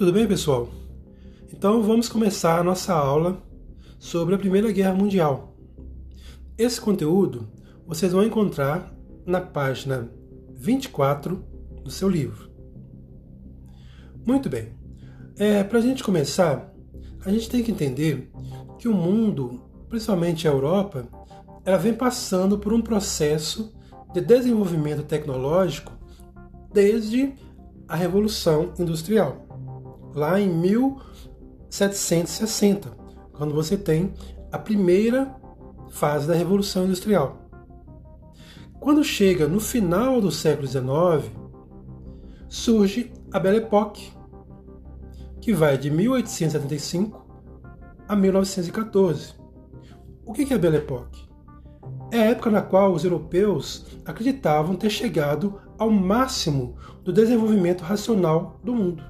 Tudo bem, pessoal? Então vamos começar a nossa aula sobre a Primeira Guerra Mundial. Esse conteúdo vocês vão encontrar na página 24 do seu livro. Muito bem. É, Para a gente começar, a gente tem que entender que o mundo, principalmente a Europa, ela vem passando por um processo de desenvolvimento tecnológico desde a Revolução Industrial, lá em 1760, quando você tem a primeira fase da Revolução Industrial. Quando chega no final do século XIX, surge a Belle Époque, que vai de 1875 a 1914. O que é a Belle Époque? É a época na qual os europeus acreditavam ter chegado ao máximo do desenvolvimento racional do mundo.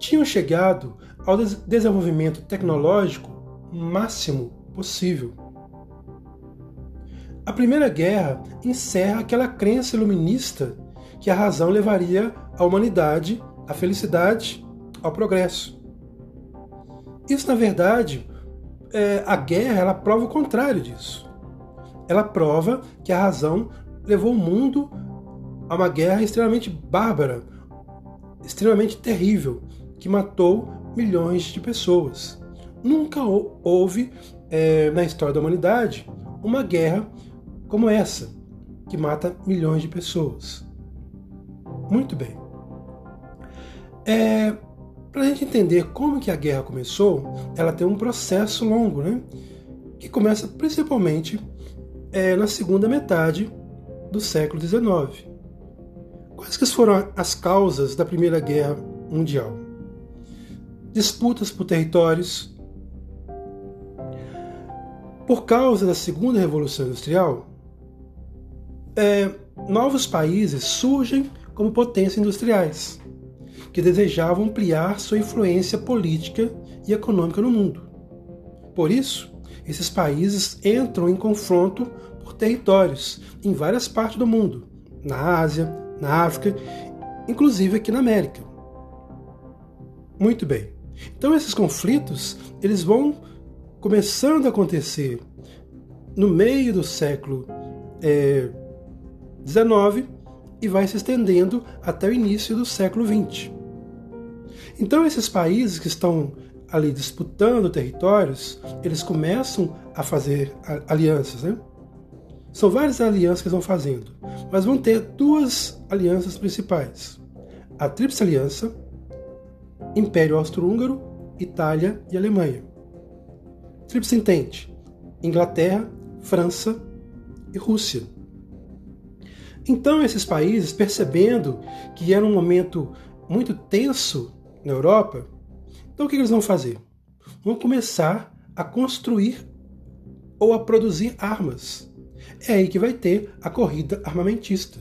Tinham chegado ao desenvolvimento tecnológico máximo possível. A Primeira Guerra encerra aquela crença iluminista que a razão levaria a humanidade à felicidade, ao progresso. Isso, na verdade, é, a guerra ela prova o contrário disso ela prova que a razão levou o mundo a uma guerra extremamente bárbara, extremamente terrível, que matou milhões de pessoas. Nunca houve é, na história da humanidade uma guerra como essa, que mata milhões de pessoas. Muito bem. É, Para a gente entender como que a guerra começou, ela tem um processo longo, né? Que começa principalmente é, na segunda metade do século XIX. Quais que foram as causas da Primeira Guerra Mundial? Disputas por territórios. Por causa da Segunda Revolução Industrial, é, novos países surgem como potências industriais, que desejavam ampliar sua influência política e econômica no mundo. Por isso, esses países entram em confronto por territórios em várias partes do mundo, na Ásia, na África, inclusive aqui na América. Muito bem. Então esses conflitos eles vão começando a acontecer no meio do século XIX é, e vai se estendendo até o início do século XX. Então esses países que estão ali disputando territórios, eles começam a fazer alianças, né? São várias alianças que eles vão fazendo, mas vão ter duas alianças principais: a Tríplice Aliança, Império Austro-Húngaro, Itália e Alemanha. Tríplice Entente: Inglaterra, França e Rússia. Então, esses países, percebendo que era um momento muito tenso na Europa, então o que eles vão fazer? Vão começar a construir ou a produzir armas. É aí que vai ter a corrida armamentista.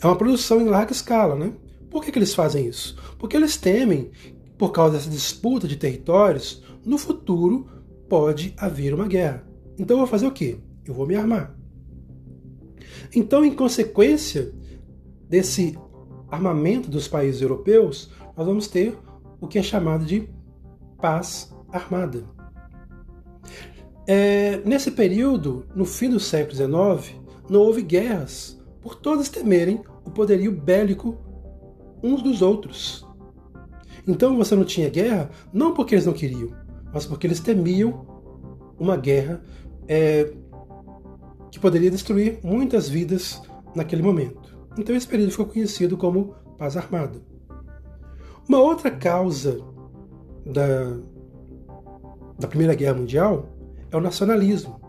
É uma produção em larga escala, né? Por que, que eles fazem isso? Porque eles temem, por causa dessa disputa de territórios, no futuro pode haver uma guerra. Então eu vou fazer o quê? Eu vou me armar. Então, em consequência desse armamento dos países europeus, nós vamos ter o que é chamado de paz armada. É, nesse período, no fim do século XIX, não houve guerras, por todos temerem o poderio bélico uns dos outros. Então você não tinha guerra, não porque eles não queriam, mas porque eles temiam uma guerra é, que poderia destruir muitas vidas naquele momento. Então esse período ficou conhecido como paz armada. Uma outra causa da, da Primeira Guerra Mundial é o nacionalismo.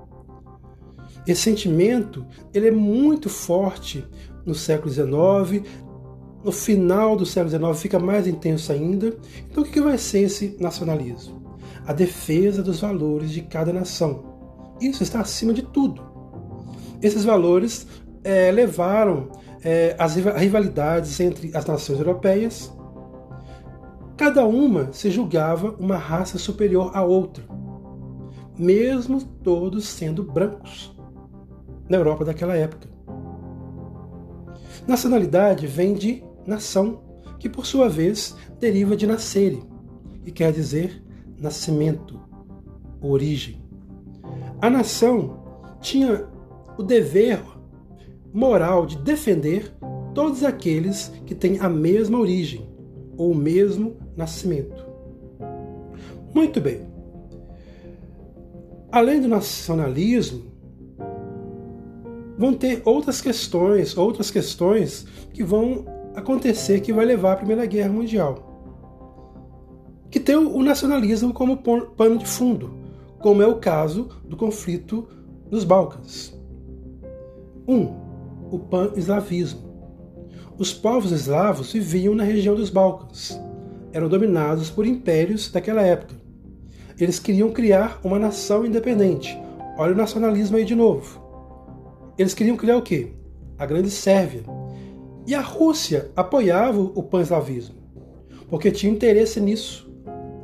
Esse sentimento ele é muito forte no século XIX, no final do século XIX fica mais intenso ainda. Então, o que vai ser esse nacionalismo? A defesa dos valores de cada nação. Isso está acima de tudo. Esses valores é, levaram é, as rivalidades entre as nações europeias Cada uma se julgava uma raça superior à outra, mesmo todos sendo brancos, na Europa daquela época. Nacionalidade vem de nação, que por sua vez deriva de nascere, que quer dizer nascimento, origem. A nação tinha o dever moral de defender todos aqueles que têm a mesma origem ou o mesmo nascimento. Muito bem. Além do nacionalismo, vão ter outras questões, outras questões que vão acontecer que vai levar à Primeira Guerra Mundial. Que tem o nacionalismo como pano de fundo, como é o caso do conflito nos Balcãs. 1. Um, o pan-eslavismo. Os povos eslavos viviam na região dos Balcãs. Eram dominados por impérios daquela época. Eles queriam criar uma nação independente. Olha o nacionalismo aí de novo. Eles queriam criar o quê? A Grande Sérvia. E a Rússia apoiava o pan-eslavismo, porque tinha interesse nisso.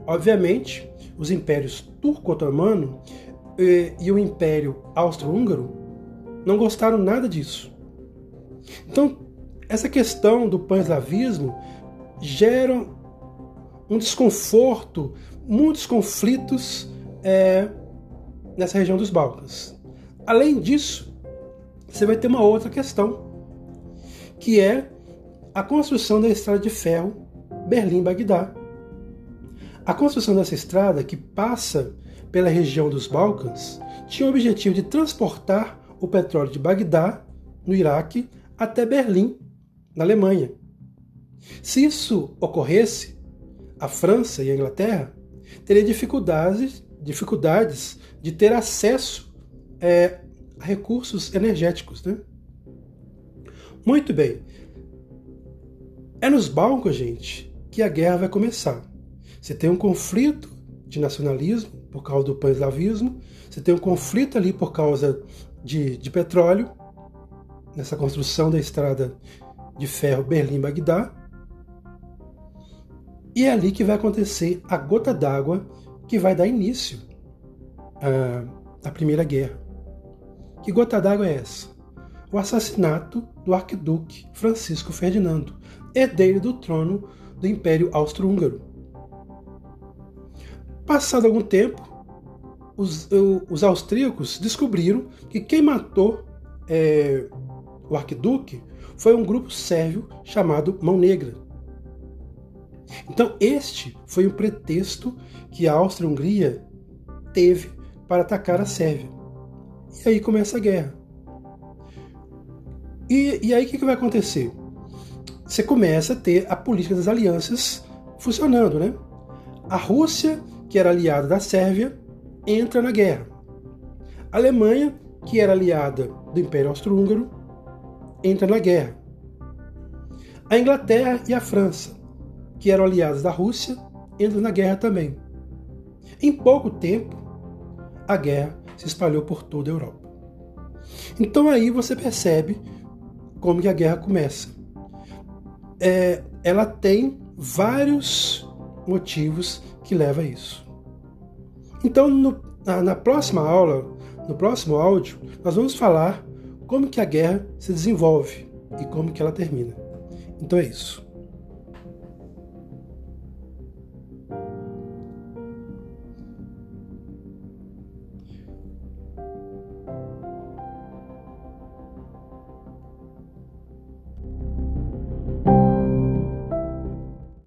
Obviamente, os impérios turco-otomano e, e o Império Austro-Húngaro não gostaram nada disso. Então, essa questão do pan-eslavismo gera um desconforto, muitos conflitos é, nessa região dos Balcãs. Além disso, você vai ter uma outra questão, que é a construção da estrada de ferro Berlim-Bagdá. A construção dessa estrada, que passa pela região dos Balcãs, tinha o objetivo de transportar o petróleo de Bagdá, no Iraque, até Berlim, na Alemanha. Se isso ocorresse, a França e a Inglaterra teriam dificuldades, dificuldades de ter acesso é, a recursos energéticos. Né? Muito bem. É nos Balcãs, gente, que a guerra vai começar. Você tem um conflito de nacionalismo por causa do pan-eslavismo, você tem um conflito ali por causa de, de petróleo, nessa construção da estrada de ferro Berlim-Bagdá. E é ali que vai acontecer a gota d'água que vai dar início à, à Primeira Guerra. Que gota d'água é essa? O assassinato do arquiduque Francisco Ferdinando, herdeiro do trono do Império Austro-Húngaro. Passado algum tempo, os, os austríacos descobriram que quem matou é, o arquiduque foi um grupo sérvio chamado Mão Negra. Então, este foi o pretexto que a Áustria-Hungria teve para atacar a Sérvia. E aí começa a guerra. E, e aí o que, que vai acontecer? Você começa a ter a política das alianças funcionando, né? A Rússia que era aliada da Sérvia, entra na guerra. A Alemanha, que era aliada do Império Austro-Húngaro, entra na guerra. A Inglaterra e a França, que eram aliadas da Rússia, entram na guerra também. Em pouco tempo, a guerra se espalhou por toda a Europa. Então aí você percebe como que a guerra começa. É, ela tem vários motivos que leva a isso. Então, no, na, na próxima aula, no próximo áudio, nós vamos falar como que a guerra se desenvolve e como que ela termina. Então é isso.